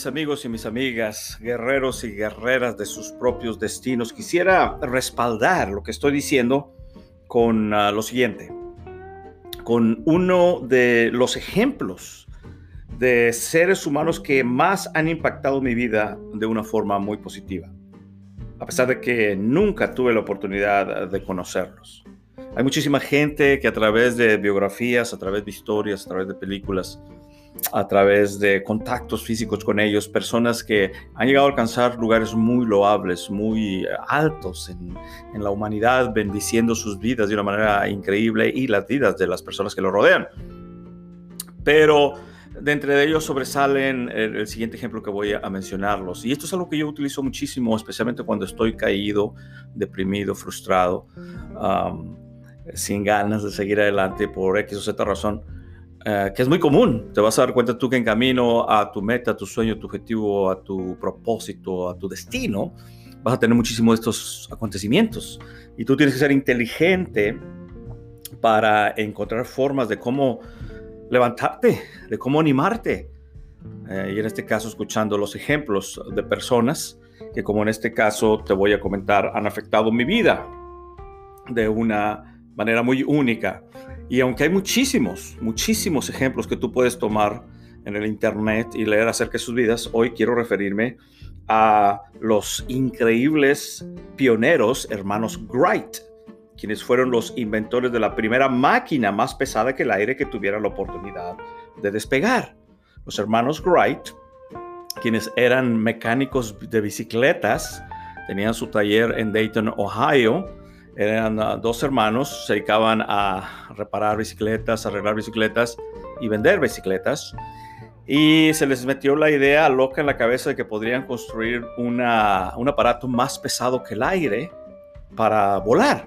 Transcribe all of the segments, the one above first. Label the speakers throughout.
Speaker 1: Mis amigos y mis amigas, guerreros y guerreras de sus propios destinos, quisiera respaldar lo que estoy diciendo con ah, lo siguiente, con uno de los ejemplos de seres humanos que más han impactado mi vida de una forma muy positiva, a pesar de que nunca tuve la oportunidad de conocerlos. Hay muchísima gente que a través de biografías, a través de historias, a través de películas, a través de contactos físicos con ellos, personas que han llegado a alcanzar lugares muy loables, muy altos en, la humanidad, bendiciendo sus vidas de una manera increíble y las vidas de las personas que lo rodean. Pero de entre ellos sobresalen el, siguiente ejemplo que voy a, mencionarlos. Y esto es algo que yo utilizo muchísimo, especialmente cuando estoy caído, deprimido, frustrado, sin ganas de seguir adelante por X o Z razón eh, que es muy común. Te vas a dar cuenta tú que en camino a tu meta, a tu sueño, a tu objetivo, a tu propósito, a tu destino, vas a tener muchísimos de estos acontecimientos. Y tú tienes que ser inteligente para encontrar formas de cómo levantarte, de cómo animarte. Eh, y en este caso, escuchando los ejemplos de personas que, como en este caso te voy a comentar, han afectado mi vida de una manera muy única. Y aunque hay muchísimos, muchísimos ejemplos que tú puedes tomar en el Internet y leer acerca de sus vidas, hoy quiero referirme a los increíbles pioneros hermanos Wright, quienes fueron los inventores de la primera máquina más pesada que el aire que tuviera la oportunidad de despegar. Los hermanos Wright, quienes eran mecánicos de bicicletas, tenían su taller en Dayton, Ohio, eran ah, dos hermanos, se dedicaban a reparar bicicletas, arreglar bicicletas y vender bicicletas. Y se les metió la idea loca en la cabeza de que podrían construir una, un aparato más pesado que el aire para volar.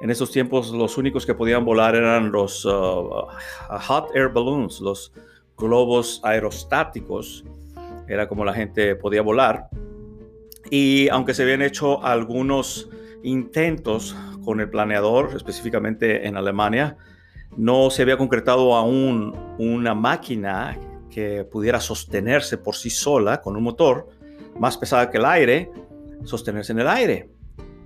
Speaker 1: En esos tiempos los únicos que podían volar eran los uh, hot air balloons, los globos aerostáticos. Era como la gente podía volar. Y aunque se habían hecho algunos intentos con el planeador, específicamente en Alemania, no se había concretado aún una máquina que pudiera sostenerse por sí sola con un motor más pesada que el aire, sostenerse en el aire.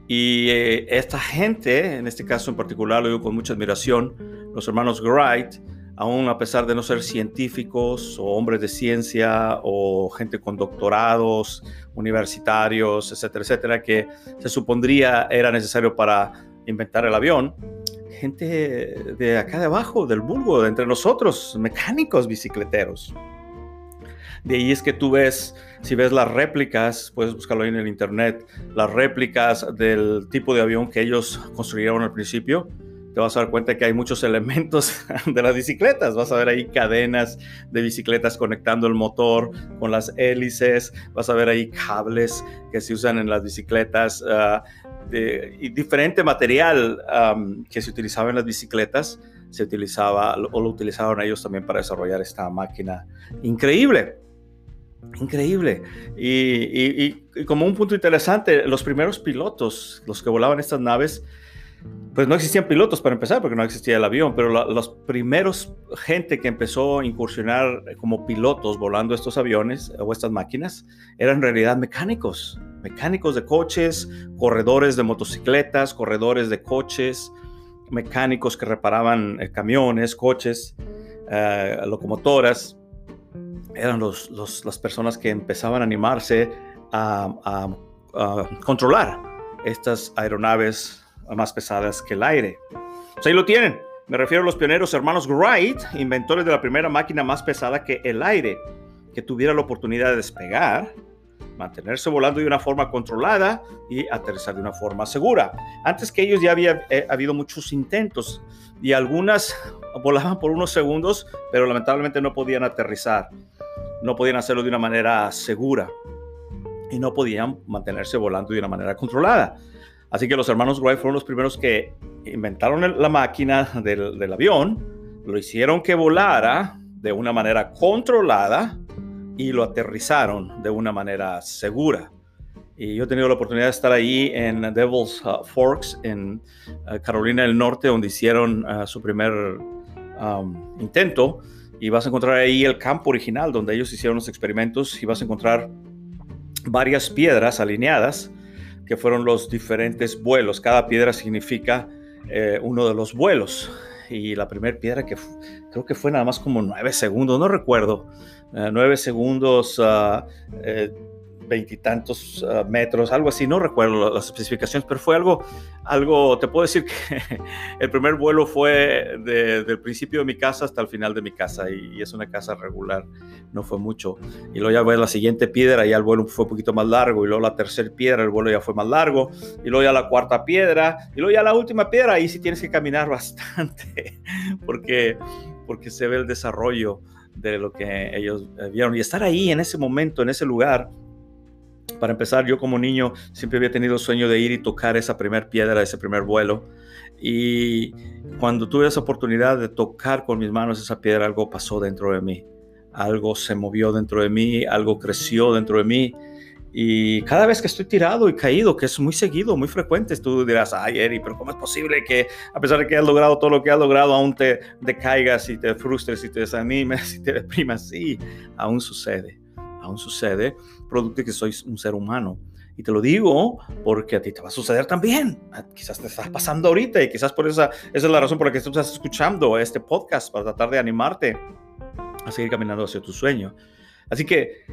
Speaker 1: Y eh, esta gente, en este caso en particular, lo digo con mucha admiración, los hermanos Wright, aún a pesar de no ser científicos o hombres de ciencia o gente con doctorados universitarios, etcétera, etcétera, que se supondría era necesario para inventar el avión, gente de acá de abajo, del vulgo, de entre nosotros, mecánicos bicicleteros. De ahí es que tú ves, si ves las réplicas, puedes buscarlo ahí en el internet, las réplicas del tipo de avión que ellos construyeron al principio, te vas a dar cuenta que hay muchos elementos de las bicicletas. Vas a ver ahí cadenas de bicicletas conectando el motor con las hélices. Vas a ver ahí cables que se usan en las bicicletas ah, y diferente material que se utilizaba en las bicicletas. Se utilizaba o lo utilizaron ellos también para desarrollar esta máquina increíble. Increíble. y como un punto interesante, los primeros pilotos, los que volaban estas naves, pues no existían pilotos para empezar, porque no existía el avión, pero los primeros gente que empezó a incursionar como pilotos volando estos aviones o estas máquinas eran en realidad mecánicos, mecánicos de coches, corredores de motocicletas, corredores de coches, mecánicos que reparaban eh, camiones, coches, eh, locomotoras. Eran los, las personas que empezaban a animarse a controlar estas aeronaves más pesadas que el aire. Pues ahí lo tienen. Me refiero a los pioneros hermanos Wright, inventores de la primera máquina más pesada que el aire, que tuviera la oportunidad de despegar, mantenerse volando de una forma controlada y aterrizar de una forma segura. Antes que ellos ya había eh, habido muchos intentos y algunas volaban por unos segundos, pero lamentablemente no podían aterrizar, no podían hacerlo de una manera segura y no podían mantenerse volando de una manera controlada. Así que los hermanos Wright fueron los primeros que inventaron la máquina del, avión, lo hicieron que volara de una manera controlada y lo aterrizaron de una manera segura. Y yo he tenido la oportunidad de estar ahí en Devil's uh, Forks, en uh, Carolina del Norte, donde hicieron uh, su primer um, intento. Y vas a encontrar ahí el campo original donde ellos hicieron los experimentos y vas a encontrar varias piedras alineadas que fueron los diferentes vuelos. Cada piedra significa eh, uno de los vuelos y la primera piedra que creo que fue nada más como nueve segundos, no recuerdo, eh, nueve segundos, uh, veintitantos uh, metros, algo así, no recuerdo las especificaciones, pero fue algo, algo, te puedo decir que el primer vuelo fue de, del principio de mi casa hasta el final de mi casa y, es una casa regular, no fue mucho. Y luego ya ves la siguiente piedra, ya el vuelo fue un poquito más largo y luego la tercera piedra, el vuelo ya fue más largo y luego ya la cuarta piedra y luego ya la última piedra, ahí sí tienes que caminar bastante porque, porque se ve el desarrollo de lo que ellos vieron y estar ahí en ese momento, en ese lugar para empezar, yo como niño siempre había tenido el sueño de ir y tocar esa primera piedra, ese primer vuelo. Y cuando tuve esa oportunidad de tocar con mis manos esa piedra, algo pasó dentro de mí. Algo se movió dentro de mí, algo creció dentro de mí. Y cada vez que estoy tirado y caído, que es muy seguido, muy frecuente, tú dirás, ay, Eri, pero ¿cómo es posible que a pesar de que has logrado todo lo que has logrado, aún te decaigas y te frustres y te desanimes y te deprimas? Sí, aún sucede aún sucede, producto de que soy un ser humano. Y te lo digo porque a ti te va a suceder también. Ah, quizás te está pasando ahorita y quizás por esa, esa es la razón por la que estás escuchando este podcast, para tratar de animarte a seguir caminando hacia tu sueño. Así que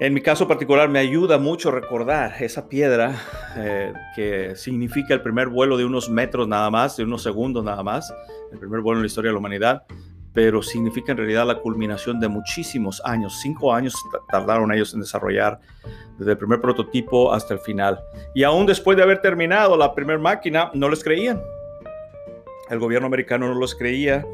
Speaker 1: en mi caso particular me ayuda mucho recordar esa piedra eh, que significa el primer vuelo de unos metros nada más, de unos segundos nada más, el primer vuelo en la historia de la humanidad pero significa en realidad la culminación de muchísimos años. Cinco años tardaron ellos en desarrollar desde el primer prototipo hasta el final. Y aún después de haber terminado la primera máquina, no les creían. El gobierno americano no los creía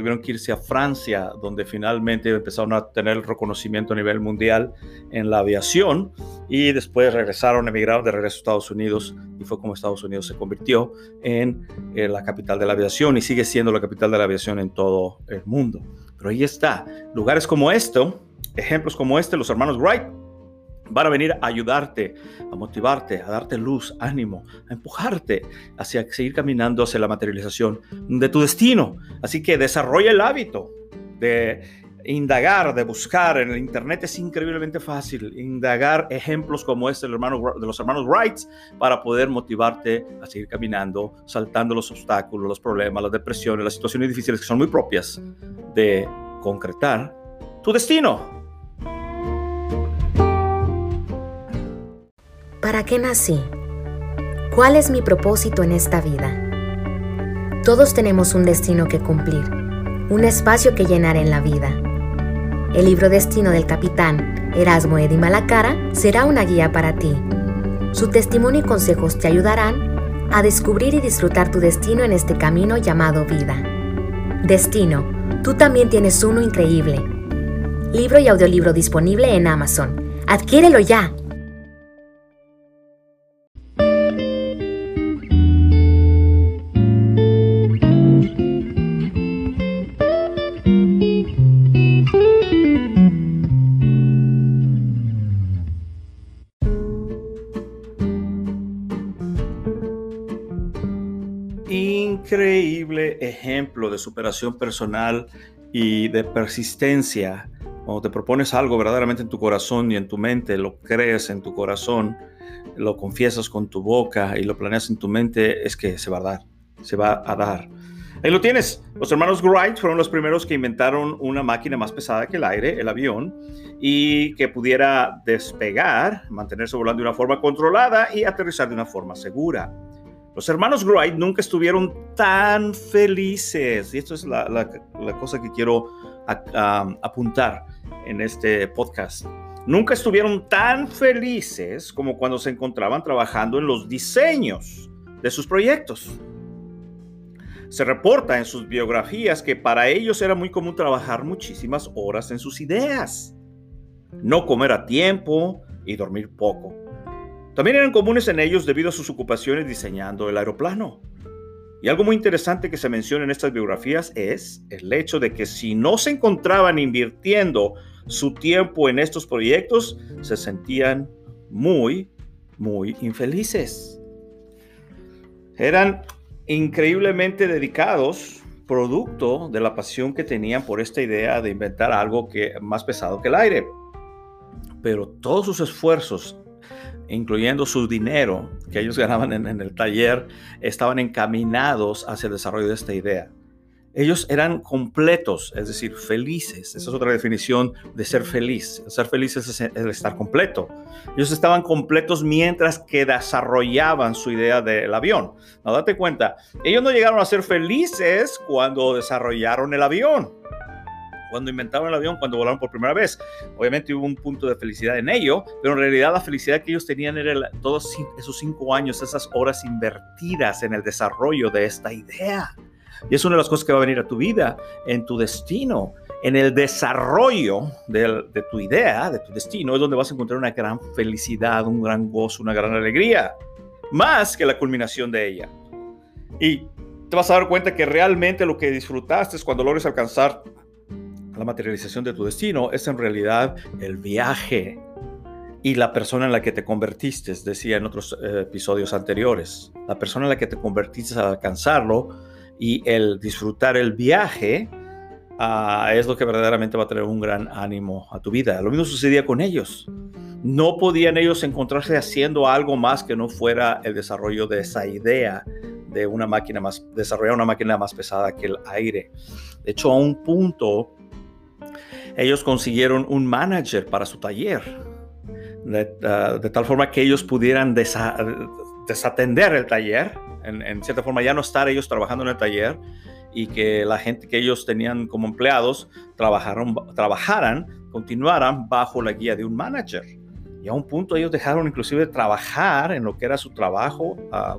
Speaker 1: tuvieron que irse a Francia, donde finalmente empezaron a tener reconocimiento a nivel mundial en la aviación y después regresaron, emigraron de regreso a Estados Unidos y fue como Estados Unidos se convirtió en, eh, la capital de la aviación y sigue siendo la capital de la aviación en todo el mundo. Pero ahí está, lugares como esto, ejemplos como este, los hermanos Wright van a venir a ayudarte, a motivarte, a darte luz, ánimo, a empujarte hacia seguir caminando hacia la materialización de tu destino. Así que desarrolla el hábito de indagar, de buscar. En el Internet es increíblemente fácil indagar ejemplos como este de los hermanos Wright para poder motivarte a seguir caminando, saltando los obstáculos, los problemas, las depresiones, las situaciones difíciles que son muy propias de concretar tu destino.
Speaker 2: Qué nací? ¿Cuál es mi propósito en esta vida? Todos tenemos un destino que cumplir, un espacio que llenar en la vida. El libro Destino del capitán Erasmo Edi Malacara será una guía para ti. Su testimonio y consejos te ayudarán a descubrir y disfrutar tu destino en este camino llamado vida. Destino, tú también tienes uno increíble. Libro y audiolibro disponible en Amazon. Adquiérelo ya.
Speaker 1: Ejemplo de superación personal y de persistencia. Cuando te propones algo verdaderamente en tu corazón y en tu mente, lo crees en tu corazón, lo confiesas con tu boca y lo planeas en tu mente, es que se va a dar, se va a dar. Ahí lo tienes. Los hermanos Wright fueron los primeros que inventaron una máquina más pesada que el aire, el avión, y que pudiera despegar, mantenerse volando de una forma controlada y aterrizar de una forma segura. Los hermanos Wright nunca estuvieron tan felices, y esto es la, cosa que quiero apuntar en este podcast. nunca estuvieron tan felices como cuando se encontraban trabajando en los diseños de sus proyectos. Se reporta en sus biografías que para ellos era muy común trabajar muchísimas horas en sus ideas, no comer a tiempo y dormir poco. También eran comunes en ellos debido a sus ocupaciones diseñando el aeroplano. Y algo muy interesante que se menciona en estas biografías es el hecho de que si no se encontraban invirtiendo su tiempo en estos proyectos, se sentían muy, muy infelices. Eran increíblemente dedicados, producto de la pasión que tenían por esta idea de inventar algo que más pesado que el aire. Pero todos sus esfuerzos, incluyendo su dinero que ellos ganaban en, el taller, estaban encaminados hacia el desarrollo de esta idea. Ellos eran completos, es decir, felices. Esa es otra definición de ser feliz. Ser feliz es el estar completo. Ellos estaban completos mientras que desarrollaban su idea del avión. No, date cuenta, ellos no llegaron a ser felices cuando desarrollaron el avión. Cuando inventaron el avión, cuando volaron por primera vez. Obviamente hubo un punto de felicidad en ello, pero en realidad la felicidad que ellos tenían era todos esos cinco años, esas horas invertidas en el desarrollo de esta idea. Y es una de las cosas que va a venir a tu vida, en tu destino, en el desarrollo de, tu idea, de tu destino, es donde vas a encontrar una gran felicidad, un gran gozo, una gran alegría, más que la culminación de ella. Y te vas a dar cuenta que realmente lo que disfrutaste es cuando logres alcanzar la materialización de tu destino, es en realidad el viaje y la persona en la que te convertiste, decía en otros eh, episodios anteriores. La persona en la que te convertiste al alcanzarlo y el disfrutar el viaje ah, es lo que verdaderamente va a traer un gran ánimo a tu vida. Lo mismo sucedía con ellos. No podían ellos encontrarse haciendo algo más que no fuera el desarrollo de esa idea de una máquina más, desarrollar una máquina más pesada que el aire. De hecho, a un punto, ellos consiguieron un manager para su taller, de, ah, tal forma que ellos pudieran desatender el taller en, cierta forma ya no estar ellos trabajando en el taller y que la gente que ellos tenían como empleados trabajaron, trabajaran, continuaran bajo la guía de un manager. Y a un punto ellos dejaron inclusive trabajar en lo que era su trabajo, a,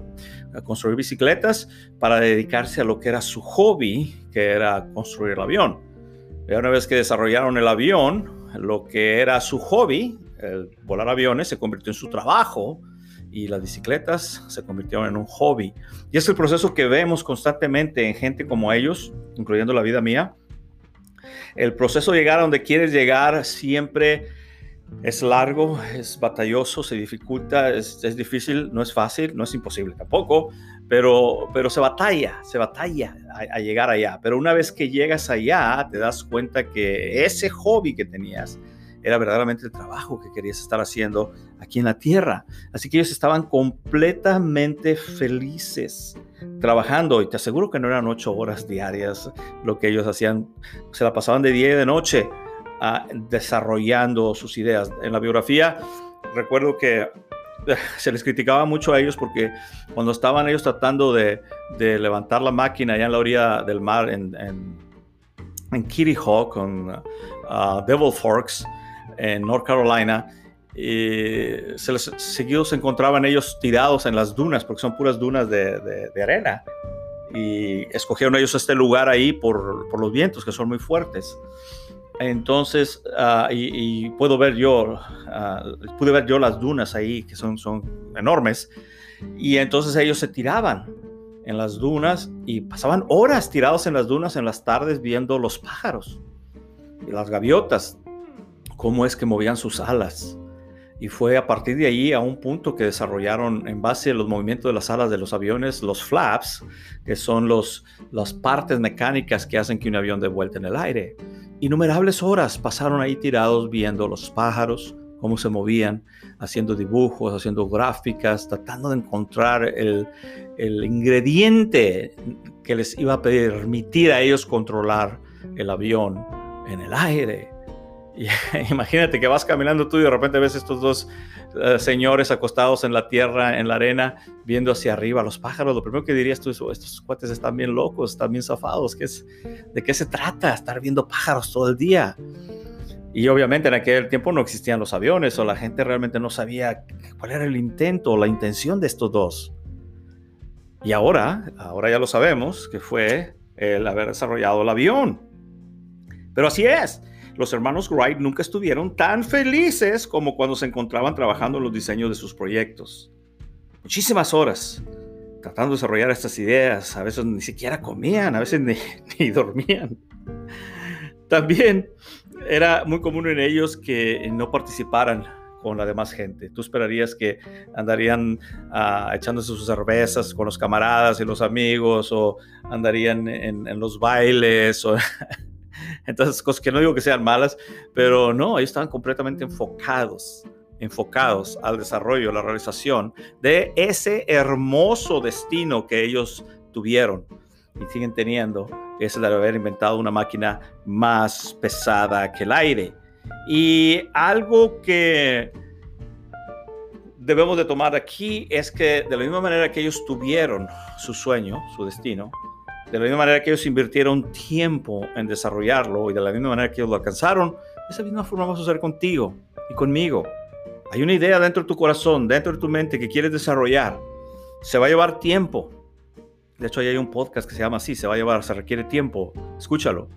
Speaker 1: construir bicicletas, para dedicarse a lo que era su hobby, que era construir el avión. Una vez que desarrollaron el avión, lo que era su hobby, el volar aviones, se convirtió en su trabajo y las bicicletas se convirtieron en un hobby. Y es el proceso que vemos constantemente en gente como ellos, incluyendo la vida mía. El proceso de llegar a donde quieres llegar siempre es largo, es batalloso, se dificulta, es, difícil, no es fácil, no es imposible tampoco, pero, pero se batalla, se batalla a, a llegar allá. Pero una vez que llegas allá, te das cuenta que ese hobby que tenías, era verdaderamente el trabajo que querías estar haciendo aquí en la tierra. Así que ellos estaban completamente felices trabajando y te aseguro que no eran ocho horas diarias lo que ellos hacían, se la pasaban de día y de noche desarrollando sus ideas. En la biografía recuerdo que se les criticaba mucho a ellos porque cuando estaban ellos tratando de, levantar la máquina allá en la orilla del mar en, Kitty Hawk con uh, Devil Forks, en North Carolina, y se les, encontraban ellos tirados en las dunas, porque son puras dunas de, arena, y escogieron ellos este lugar ahí por los vientos que son muy fuertes. Entonces, uh, y, puedo ver yo, uh, pude ver yo las dunas ahí, que son, son enormes, y entonces ellos se tiraban en las dunas y pasaban horas tirados en las dunas en las tardes viendo los pájaros y las gaviotas cómo es que movían sus alas. Y fue a partir de ahí a un punto que desarrollaron en base a los movimientos de las alas de los aviones, los flaps, que son los, las partes mecánicas que hacen que un avión dé vuelta en el aire. Innumerables horas pasaron ahí tirados viendo los pájaros, cómo se movían, haciendo dibujos, haciendo gráficas, tratando de encontrar el, el ingrediente que les iba a permitir a ellos controlar el avión en el aire. imagínate que vas caminando tú y de repente ves estos dos eh, señores acostados en la tierra, en la arena, viendo hacia arriba los pájaros. Lo primero que dirías tú es, oh, estos cuates están bien locos, están bien zafados. ¿Qué es, ¿De qué se trata? Estar viendo pájaros todo el día. Y obviamente en aquel tiempo no existían los aviones o la gente realmente no sabía cuál era el intento o la intención de estos dos. Y ahora, ahora ya lo sabemos, que fue el haber desarrollado el avión. Pero así es, los hermanos Wright nunca estuvieron tan felices como cuando se encontraban trabajando en los diseños de sus proyectos. Muchísimas horas tratando de desarrollar estas ideas, a veces ni siquiera comían, a veces ni, dormían. También era muy común en ellos que no participaran con la demás gente. Tú esperarías que andarían uh, echándose sus cervezas con los camaradas y los amigos o andarían en, en los bailes o entonces cosas que no digo que sean malas, pero no, ellos estaban completamente enfocados enfocados al desarrollo, a la realización de ese hermoso destino que ellos tuvieron y siguen teniendo, que es el de haber inventado una máquina más pesada que el aire. Y algo que debemos de tomar aquí es que de la misma manera que ellos tuvieron su sueño, su destino, de la misma manera que ellos invirtieron tiempo en desarrollarlo y de la misma manera que ellos lo alcanzaron, de esa misma forma vamos a hacer contigo y conmigo. Hay una idea dentro de tu corazón, dentro de tu mente que quieres desarrollar. Se va a llevar tiempo. De hecho, hay un podcast que se llama así, se va a llevar, se requiere tiempo. Escúchalo.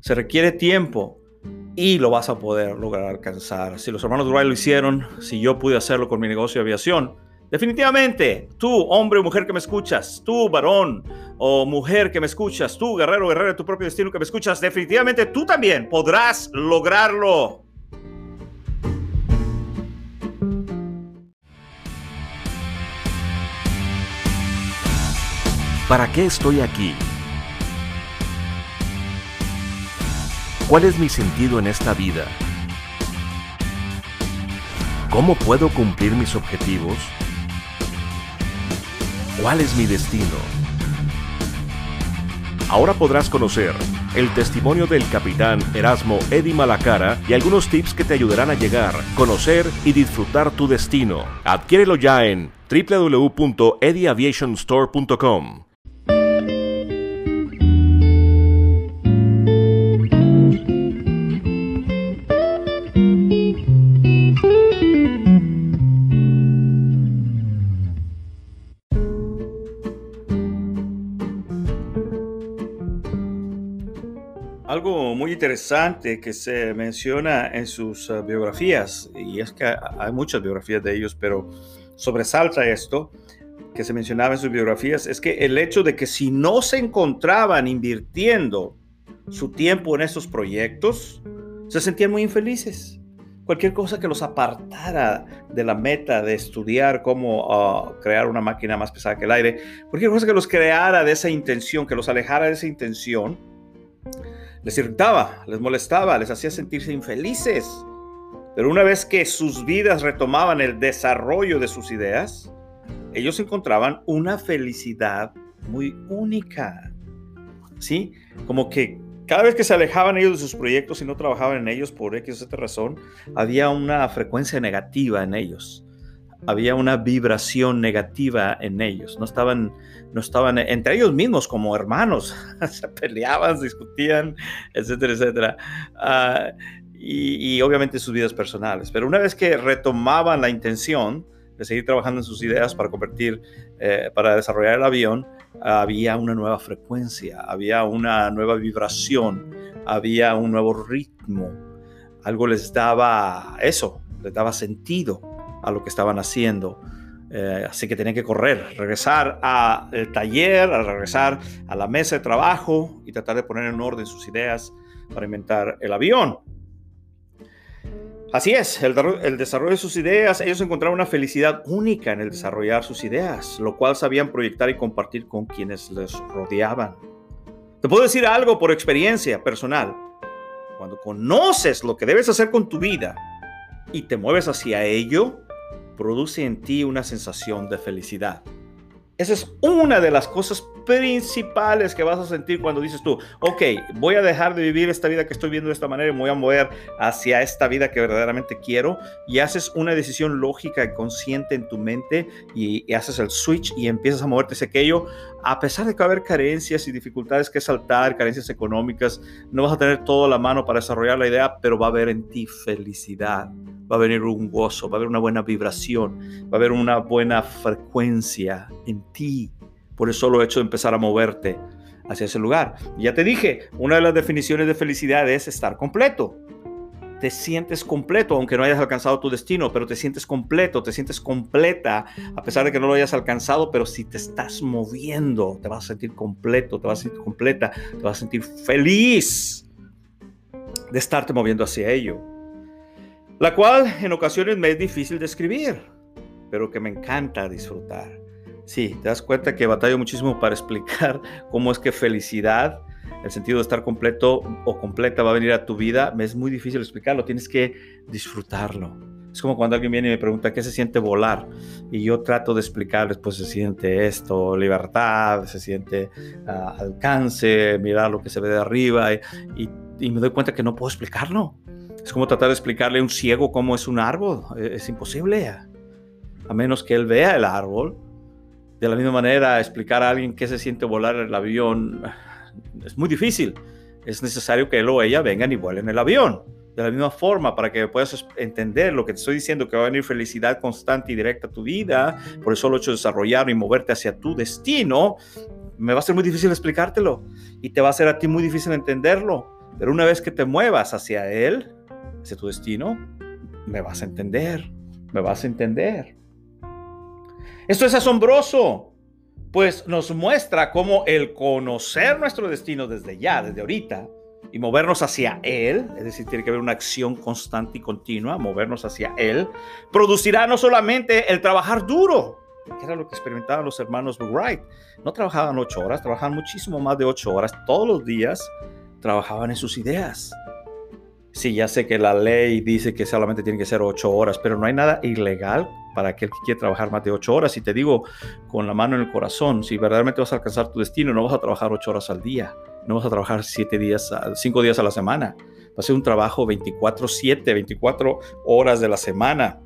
Speaker 1: Se requiere tiempo y lo vas a poder lograr alcanzar. Si los hermanos Wright lo hicieron, si yo pude hacerlo con mi negocio de aviación, definitivamente, tú, hombre o mujer que me escuchas, tú, varón o mujer que me escuchas, tú, guerrero o guerrera de tu propio destino que me escuchas, definitivamente tú también podrás lograrlo.
Speaker 3: ¿Para qué estoy aquí? ¿Cuál es mi sentido en esta vida? ¿Cómo puedo cumplir mis objetivos? ¿Cuál es mi destino? Ahora podrás conocer el testimonio del capitán Erasmo Eddy Malacara y algunos tips que te ayudarán a llegar, conocer y disfrutar tu destino. Adquiérelo ya en www.edyaviationstore.com.
Speaker 1: interesante que se menciona en sus uh, biografías, y es que hay muchas biografías de ellos, pero sobresalta esto que se mencionaba en sus biografías, es que el hecho de que si no se encontraban invirtiendo su tiempo en estos proyectos, se sentían muy infelices. Cualquier cosa que los apartara de la meta de estudiar cómo uh, crear una máquina más pesada que el aire, cualquier cosa que los creara de esa intención, que los alejara de esa intención, les irritaba, les molestaba, les hacía sentirse infelices. Pero una vez que sus vidas retomaban el desarrollo de sus ideas, ellos encontraban una felicidad muy única. ¿Sí? Como que cada vez que se alejaban ellos de sus proyectos y no trabajaban en ellos por X o Z razón, había una frecuencia negativa en ellos había una vibración negativa en ellos. No estaban, no estaban entre ellos mismos como hermanos. Se peleaban, discutían, etcétera, etcétera. Ah, y, obviamente sus vidas personales. Pero una vez que retomaban la intención de seguir trabajando en sus ideas para convertir, eh, para desarrollar el avión, había una nueva frecuencia, había una nueva vibración, había un nuevo ritmo. Algo les daba eso, les daba sentido a lo que estaban haciendo. Eh, así que tenían que correr, regresar al taller, a regresar a la mesa de trabajo y tratar de poner en orden sus ideas para inventar el avión. Así es, el, el, desarrollo de sus ideas, ellos encontraron una felicidad única en el desarrollar sus ideas, lo cual sabían proyectar y compartir con quienes les rodeaban. Te puedo decir algo por experiencia personal. Cuando conoces lo que debes hacer con tu vida y te mueves hacia ello, produce en ti una sensación de felicidad. Esa es una de las cosas principales que vas a sentir cuando dices tú, ok, voy a dejar de vivir esta vida que estoy viendo de esta manera y me voy a mover hacia esta vida que verdaderamente quiero y haces una decisión lógica y consciente en tu mente y, haces el switch y empiezas a moverte hacia aquello, a pesar de que va a haber carencias y dificultades que saltar, carencias económicas, no vas a tener todo a la mano para desarrollar la idea, pero va a haber en ti felicidad va a venir un gozo, va a haber una buena vibración, va a haber una buena frecuencia en ti por el solo hecho de empezar a moverte hacia ese lugar. Ya te dije, una de las definiciones de felicidad es estar completo. Te sientes completo, aunque no hayas alcanzado tu destino, pero te sientes completo, te sientes completa, a pesar de que no lo hayas alcanzado, pero si te estás moviendo, te vas a sentir completo, te vas a sentir completa, te vas a sentir feliz de estarte moviendo hacia ello la cual en ocasiones me es difícil de escribir, pero que me encanta disfrutar. Sí, te das cuenta que batallo muchísimo para explicar cómo es que felicidad, el sentido de estar completo o completa va a venir a tu vida. Me es muy difícil explicarlo, tienes que disfrutarlo. Es como cuando alguien viene y me pregunta qué se siente volar y yo trato de explicarles, pues se siente esto, libertad, se siente ah, alcance, mirar lo que se ve de arriba y me doy cuenta que no puedo explicarlo es como tratar de explicarle a un ciego cómo es un árbol. E-, es imposible. A menos que él vea el árbol. De la misma manera, explicar a alguien qué se siente volar el avión es muy difícil. Es necesario que él o ella vengan y vuelen el avión. De la misma forma, para que puedas entender lo que te estoy diciendo, que va a venir felicidad constante y directa a tu vida, por el solo hecho de desarrollar y moverte hacia tu destino, me va a ser muy difícil explicártelo y te va a ser a ti muy difícil entenderlo. Pero una vez que te muevas hacia él, hacia tu destino, me vas a entender, me vas a entender. Esto es asombroso, pues nos muestra cómo el conocer nuestro destino desde ya, desde ahorita, y movernos hacia Él, es decir, tiene que haber una acción constante y continua, movernos hacia Él, producirá no solamente el trabajar duro, que era lo que experimentaban los hermanos Wright. No trabajaban ocho horas, trabajaban muchísimo más de ocho horas todos los días, trabajaban en sus ideas. Sí, ya sé que la ley dice que solamente tiene que ser ocho horas, pero no hay nada ilegal para aquel que quiere trabajar más de ocho horas. Y te digo con la mano en el corazón, si verdaderamente vas a alcanzar tu destino, no vas a trabajar ocho horas al día, no vas a trabajar siete días, cinco días a la semana. Va a ser un trabajo 24/7, 24 horas de la semana,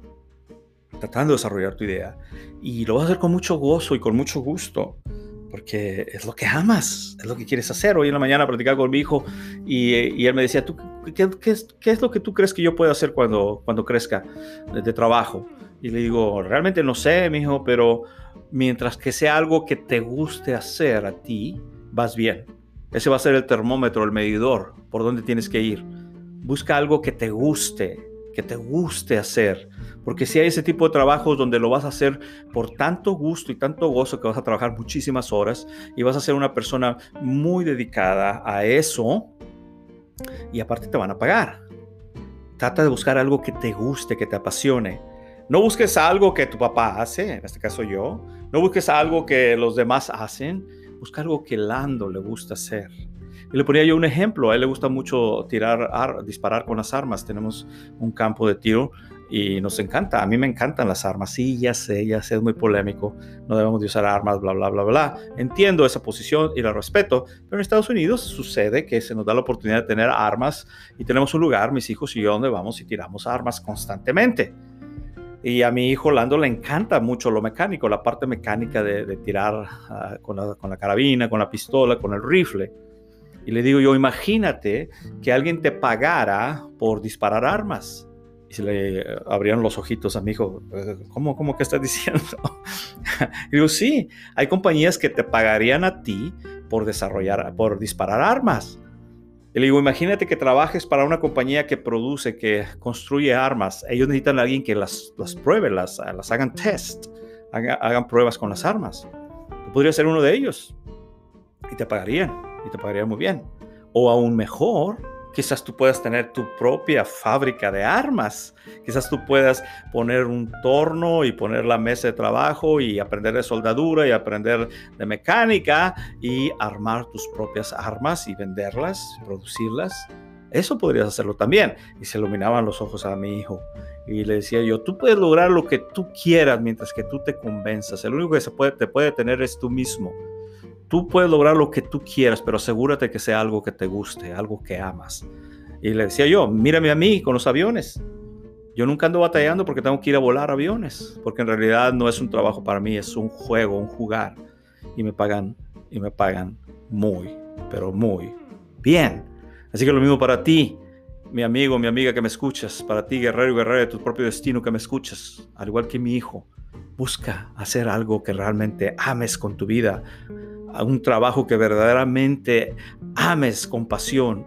Speaker 1: tratando de desarrollar tu idea. Y lo vas a hacer con mucho gozo y con mucho gusto porque es lo que amas, es lo que quieres hacer. Hoy en la mañana platicaba con mi hijo y, él me decía, ¿Tú, qué, es, lo que tú crees que yo puedo hacer cuando, cuando crezca de, trabajo? Y le digo, realmente no sé, mi hijo, pero mientras que sea algo que te guste hacer a ti, vas bien. Ese va a ser el termómetro, el medidor, por dónde tienes que ir. Busca algo que te guste, que te guste hacer. Porque si hay ese tipo de trabajos donde lo vas a hacer por tanto gusto y tanto gozo que vas a trabajar muchísimas horas y vas a ser una persona muy dedicada a eso y aparte te van a pagar. Trata de buscar algo que te guste, que te apasione. No busques algo que tu papá hace, en este caso yo. No busques algo que los demás hacen. Busca algo que Lando le gusta hacer. Y le ponía yo un ejemplo, a él le gusta mucho tirar, disparar con las armas. Tenemos un campo de tiro y nos encanta. A mí me encantan las armas. Sí, ya sé, ya sé, es muy polémico. No debemos de usar armas, bla, bla, bla, bla. Entiendo esa posición y la respeto, pero en Estados Unidos sucede que se nos da la oportunidad de tener armas y tenemos un lugar, mis hijos y yo, donde vamos y tiramos armas constantemente. Y a mi hijo Lando le encanta mucho lo mecánico, la parte mecánica de, tirar ah, con, la, con la carabina, con la pistola, con el rifle. Y le digo yo, imagínate que alguien te pagara por disparar armas. Y se le abrieron los ojitos a mi hijo. ¿Cómo, cómo que estás diciendo? y digo, sí, hay compañías que te pagarían a ti por desarrollar, por disparar armas. Y le digo, imagínate que trabajes para una compañía que produce, que construye armas. Ellos necesitan a alguien que las, las pruebe, las, las hagan test, hagan, pruebas con las armas. Tú podrías ser uno de ellos y te pagarían y te pagaría muy bien. O aún mejor, quizás tú puedas tener tu propia fábrica de armas. Quizás tú puedas poner un torno y poner la mesa de trabajo y aprender de soldadura y aprender de mecánica y armar tus propias armas y venderlas, producirlas. Eso podrías hacerlo también. Y se iluminaban los ojos a mi hijo. Y le decía yo, tú puedes lograr lo que tú quieras mientras que tú te convenzas. El único que se puede, te puede tener es tú mismo tú puedes lograr lo que tú quieras, pero asegúrate que sea algo que te guste, algo que amas. Y le decía yo, mírame a mí con los aviones. Yo nunca ando batallando porque tengo que ir a volar aviones, porque en realidad no es un trabajo para mí, es un juego, un jugar. Y me pagan, y me pagan muy, pero muy bien. Así que lo mismo para ti, mi amigo, mi amiga que me escuchas, para ti, guerrero y guerrera de tu propio destino que me escuchas, al igual que mi hijo, busca hacer algo que realmente ames con tu vida, un trabajo que verdaderamente ames con pasión,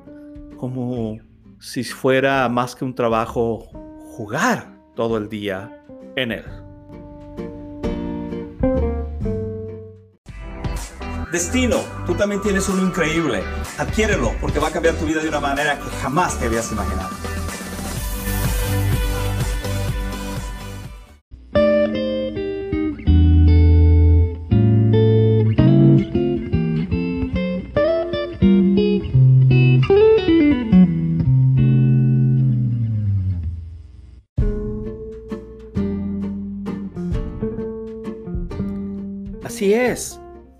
Speaker 1: como si fuera más que un trabajo jugar todo el día en él. Destino, tú también tienes uno increíble. Adquiérelo porque va a cambiar tu vida de una manera que jamás te habías imaginado.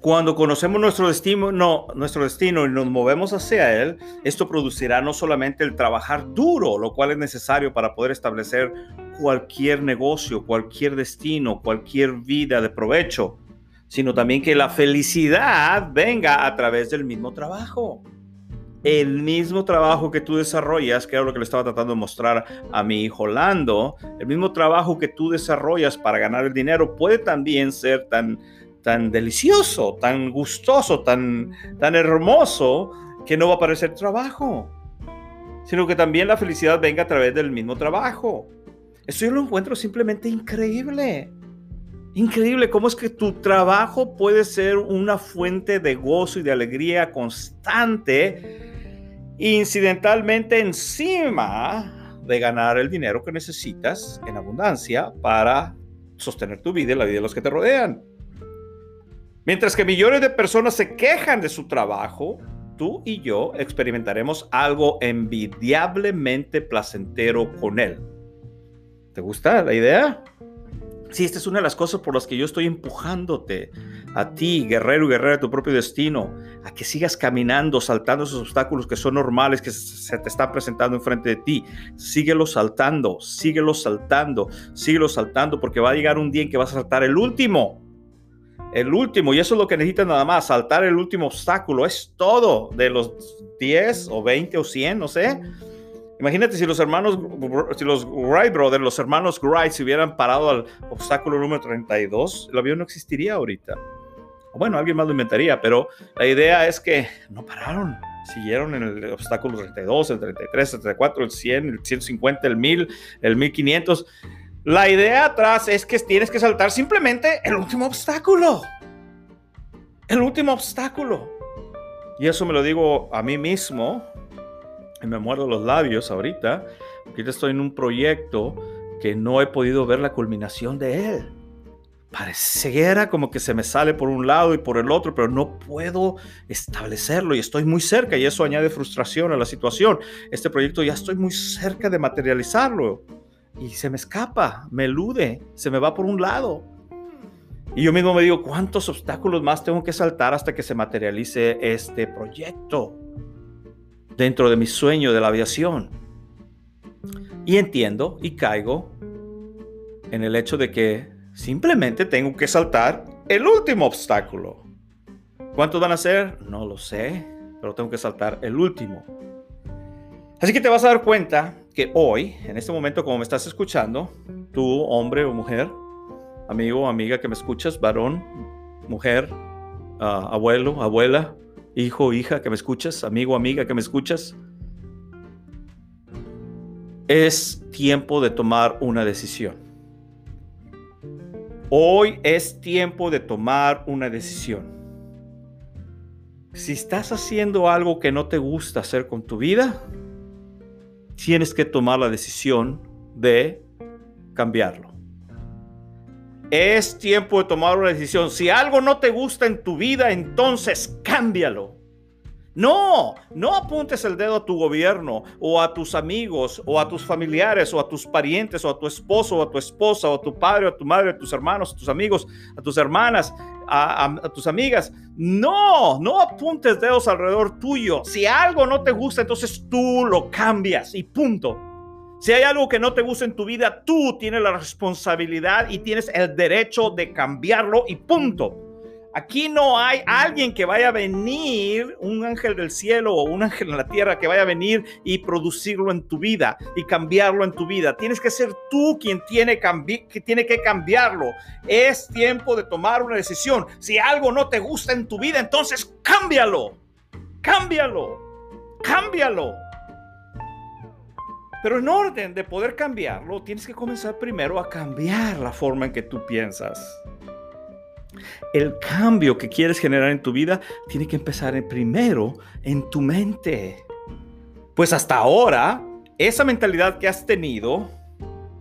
Speaker 1: Cuando conocemos nuestro destino, no, nuestro destino y nos movemos hacia él, esto producirá no solamente el trabajar duro, lo cual es necesario para poder establecer cualquier negocio, cualquier destino, cualquier vida de provecho, sino también que la felicidad venga a través del mismo trabajo. El mismo trabajo que tú desarrollas, que era lo que le estaba tratando de mostrar a mi hijo Lando, el mismo trabajo que tú desarrollas para ganar el dinero puede también ser tan tan delicioso, tan gustoso, tan, tan hermoso, que no va a parecer trabajo, sino que también la felicidad venga a través del mismo trabajo. Eso yo lo encuentro simplemente increíble. Increíble cómo es que tu trabajo puede ser una fuente de gozo y de alegría constante, incidentalmente encima de ganar el dinero que necesitas en abundancia para sostener tu vida y la vida de los que te rodean. Mientras que millones de personas se quejan de su trabajo, tú y yo experimentaremos algo envidiablemente placentero con él. ¿Te gusta la idea? Sí, esta es una de las cosas por las que yo estoy empujándote a ti, guerrero y guerrera de tu propio destino, a que sigas caminando, saltando esos obstáculos que son normales, que se te están presentando enfrente de ti. Síguelo saltando, síguelo saltando, síguelo saltando, porque va a llegar un día en que vas a saltar el último el último, y eso es lo que necesitas nada más, saltar el último obstáculo, es todo de los 10 o 20 o 100, no sé. Imagínate si los hermanos, si los Wright Brothers, los hermanos Wright se hubieran parado al obstáculo número 32, el avión no existiría ahorita. Bueno, alguien más lo inventaría, pero la idea es que no pararon. Siguieron en el obstáculo 32, el 33, el 34, el 100, el 150, el 1000, el 1500. La idea atrás es que tienes que saltar simplemente el último obstáculo. El último obstáculo. Y eso me lo digo a mí mismo. Y me muerdo los labios ahorita. Porque estoy en un proyecto que no he podido ver la culminación de él. Pareciera como que se me sale por un lado y por el otro, pero no puedo establecerlo y estoy muy cerca y eso añade frustración a la situación. Este proyecto ya estoy muy cerca de materializarlo y se me escapa, me elude, se me va por un lado. Y yo mismo me digo, ¿cuántos obstáculos más tengo que saltar hasta que se materialice este proyecto dentro de mi sueño de la aviación? Y entiendo y caigo en el hecho de que simplemente tengo que saltar el último obstáculo. ¿Cuántos van a ser? No lo sé, pero tengo que saltar el último. Así que te vas a dar cuenta que hoy, en este momento, como me estás escuchando, tú, hombre o mujer, amigo o amiga que me escuchas, varón, mujer, ah, abuelo, abuela, hijo, hija que me escuchas, amigo, amiga que me escuchas, es tiempo de tomar una decisión. Hoy es tiempo de tomar una decisión. Si estás haciendo algo que no te gusta hacer con tu vida, tienes que tomar la decisión de cambiarlo. Es tiempo de tomar una decisión. Si algo no te gusta en tu vida, entonces cámbialo. No, no apuntes el dedo a tu gobierno o a tus amigos o a tus familiares o a tus parientes o a tu esposo o a tu esposa o a tu padre o a tu madre, a tus hermanos, a tus amigos, a tus hermanas, a, tus amigas. No, no apuntes dedos alrededor tuyo. Si algo no te gusta, entonces tú lo cambias y punto. Si hay algo que no te gusta en tu vida, tú tienes la responsabilidad y tienes el derecho de cambiarlo y punto. Aquí no hay alguien que vaya a venir, un ángel del cielo o un ángel en la tierra que vaya a venir y producirlo en tu vida y cambiarlo en tu vida. Tienes que ser tú quien tiene, que, cambiarlo. Es tiempo de tomar una decisión. Si algo no te gusta en tu vida, entonces cámbialo. Cámbialo. Cámbialo. Pero en orden de poder cambiarlo, tienes que comenzar primero a cambiar la forma en que tú piensas. El cambio que quieres generar en tu vida tiene que empezar primero en tu mente. Pues hasta ahora, esa mentalidad que has tenido,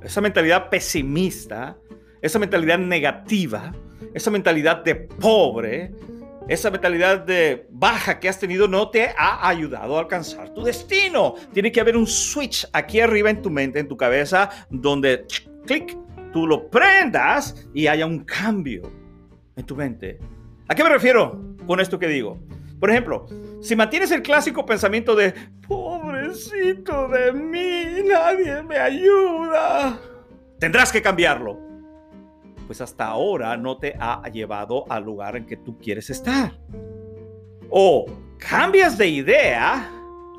Speaker 1: esa mentalidad pesimista, esa mentalidad negativa, esa mentalidad de pobre, esa mentalidad de baja que has tenido no te ha ayudado a alcanzar tu destino. Tiene que haber un switch aquí arriba en tu mente, en tu cabeza, donde clic, tú lo prendas y haya un cambio tu mente. ¿A qué me refiero con esto que digo? Por ejemplo, si mantienes el clásico pensamiento de, pobrecito de mí, nadie me ayuda, tendrás que cambiarlo. Pues hasta ahora no te ha llevado al lugar en que tú quieres estar. O cambias de idea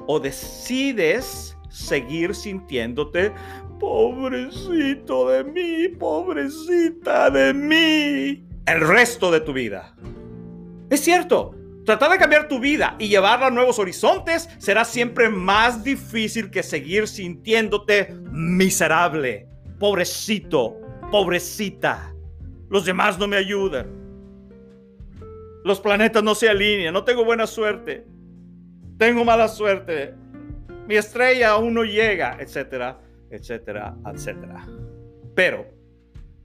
Speaker 1: o decides seguir sintiéndote pobrecito de mí, pobrecita de mí el resto de tu vida. Es cierto, tratar de cambiar tu vida y llevarla a nuevos horizontes será siempre más difícil que seguir sintiéndote miserable, pobrecito, pobrecita. Los demás no me ayudan. Los planetas no se alinean, no tengo buena suerte. Tengo mala suerte. Mi estrella aún no llega, etcétera, etcétera, etcétera. Pero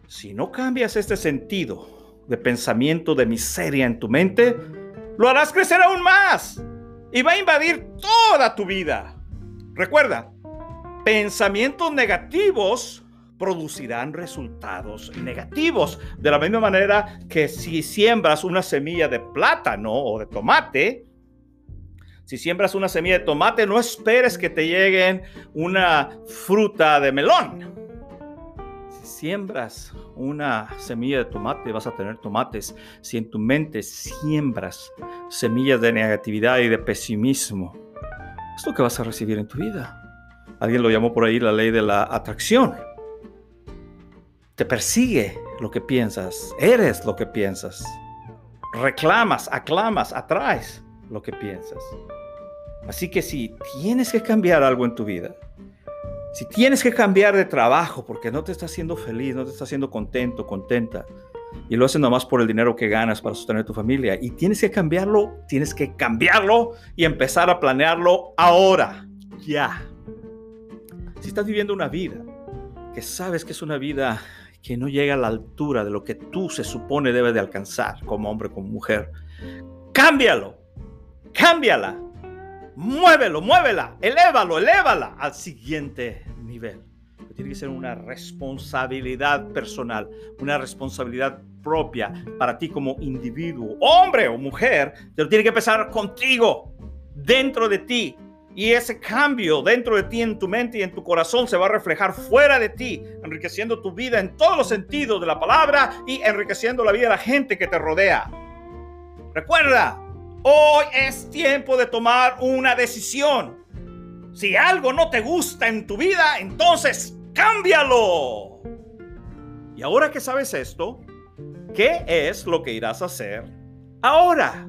Speaker 1: si no cambias este sentido, de pensamiento de miseria en tu mente, lo harás crecer aún más y va a invadir toda tu vida. Recuerda, pensamientos negativos producirán resultados negativos. De la misma manera que si siembras una semilla de plátano o de tomate, si siembras una semilla de tomate, no esperes que te lleguen una fruta de melón siembras una semilla de tomate, vas a tener tomates. Si en tu mente siembras semillas de negatividad y de pesimismo, es lo que vas a recibir en tu vida. Alguien lo llamó por ahí la ley de la atracción. Te persigue lo que piensas, eres lo que piensas. Reclamas, aclamas, atraes lo que piensas. Así que si tienes que cambiar algo en tu vida, si tienes que cambiar de trabajo porque no te está haciendo feliz, no te está haciendo contento, contenta, y lo haces nomás por el dinero que ganas para sostener tu familia, y tienes que cambiarlo, tienes que cambiarlo y empezar a planearlo ahora, ya. Si estás viviendo una vida que sabes que es una vida que no llega a la altura de lo que tú se supone debe de alcanzar como hombre, como mujer, cámbialo, cámbiala muévelo, muévela, elévalo, elévala al siguiente nivel. Tiene que ser una responsabilidad personal, una responsabilidad propia para ti como individuo, hombre o mujer, pero tiene que empezar contigo, dentro de ti. Y ese cambio dentro de ti, en tu mente y en tu corazón, se va a reflejar fuera de ti, enriqueciendo tu vida en todos los sentidos de la palabra y enriqueciendo la vida de la gente que te rodea. Recuerda, Hoy es tiempo de tomar una decisión. Si algo no te gusta en tu vida, entonces cámbialo. Y ahora que sabes esto, ¿qué es lo que irás a hacer ahora?